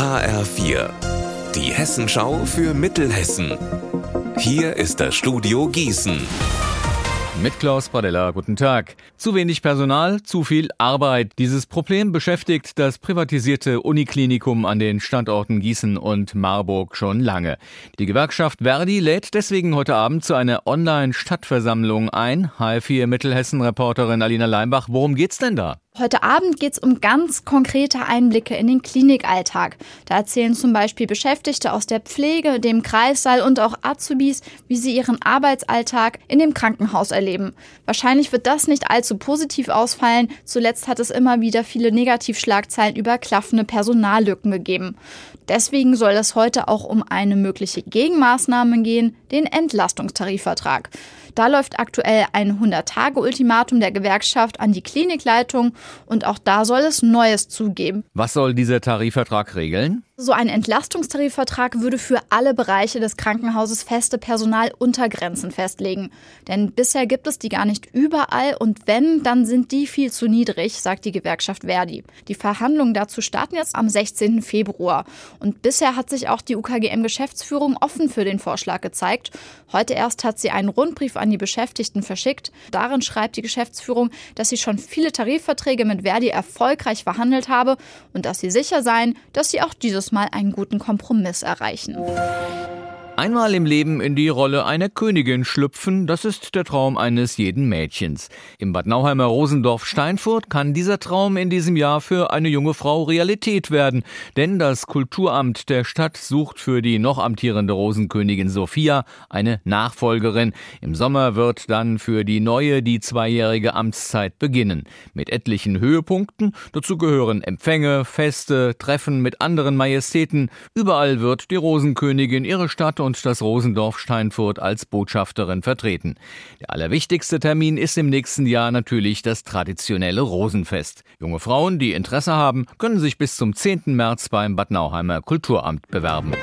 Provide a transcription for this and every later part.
HR4, die Hessenschau für Mittelhessen. Hier ist das Studio Gießen. Mit Klaus Pradella, guten Tag. Zu wenig Personal, zu viel Arbeit. Dieses Problem beschäftigt das privatisierte Uniklinikum an den Standorten Gießen und Marburg schon lange. Die Gewerkschaft Verdi lädt deswegen heute Abend zu einer Online-Stadtversammlung ein. H4 Mittelhessen-Reporterin Alina Leimbach, worum geht's denn da? Heute Abend geht es um ganz konkrete Einblicke in den Klinikalltag. Da erzählen zum Beispiel Beschäftigte aus der Pflege, dem Kreissaal und auch Azubis, wie sie ihren Arbeitsalltag in dem Krankenhaus erleben. Wahrscheinlich wird das nicht allzu positiv ausfallen. Zuletzt hat es immer wieder viele Negativschlagzeilen über klaffende Personallücken gegeben. Deswegen soll es heute auch um eine mögliche Gegenmaßnahme gehen, den Entlastungstarifvertrag. Da läuft aktuell ein 100-Tage-Ultimatum der Gewerkschaft an die Klinikleitung und auch da soll es Neues zugeben. Was soll dieser Tarifvertrag regeln? So ein Entlastungstarifvertrag würde für alle Bereiche des Krankenhauses feste Personaluntergrenzen festlegen. Denn bisher gibt es die gar nicht überall und wenn, dann sind die viel zu niedrig, sagt die Gewerkschaft Verdi. Die Verhandlungen dazu starten jetzt am 16. Februar. Und bisher hat sich auch die UKGM-Geschäftsführung offen für den Vorschlag gezeigt. Heute erst hat sie einen Rundbrief an die Beschäftigten verschickt. Darin schreibt die Geschäftsführung, dass sie schon viele Tarifverträge mit Verdi erfolgreich verhandelt habe und dass sie sicher seien, dass sie auch dieses Mal einen guten Kompromiss erreichen. Einmal im Leben in die Rolle einer Königin schlüpfen, das ist der Traum eines jeden Mädchens. Im Bad Nauheimer Rosendorf Steinfurt kann dieser Traum in diesem Jahr für eine junge Frau Realität werden, denn das Kulturamt der Stadt sucht für die noch amtierende Rosenkönigin Sophia eine Nachfolgerin. Im Sommer wird dann für die neue die zweijährige Amtszeit beginnen. Mit etlichen Höhepunkten, dazu gehören Empfänge, Feste, Treffen mit anderen Majestäten. Überall wird die Rosenkönigin ihre Stadt und und das Rosendorf Steinfurt als Botschafterin vertreten. Der allerwichtigste Termin ist im nächsten Jahr natürlich das traditionelle Rosenfest. Junge Frauen, die Interesse haben, können sich bis zum 10. März beim Bad Nauheimer Kulturamt bewerben.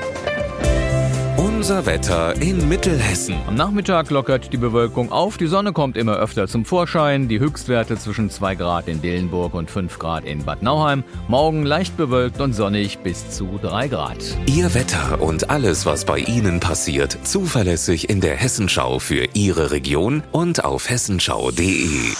Unser Wetter in Mittelhessen. Am Nachmittag lockert die Bewölkung auf, die Sonne kommt immer öfter zum Vorschein, die Höchstwerte zwischen 2 Grad in Dillenburg und 5 Grad in Bad Nauheim, morgen leicht bewölkt und sonnig bis zu 3 Grad. Ihr Wetter und alles, was bei Ihnen passiert, zuverlässig in der Hessenschau für Ihre Region und auf hessenschau.de.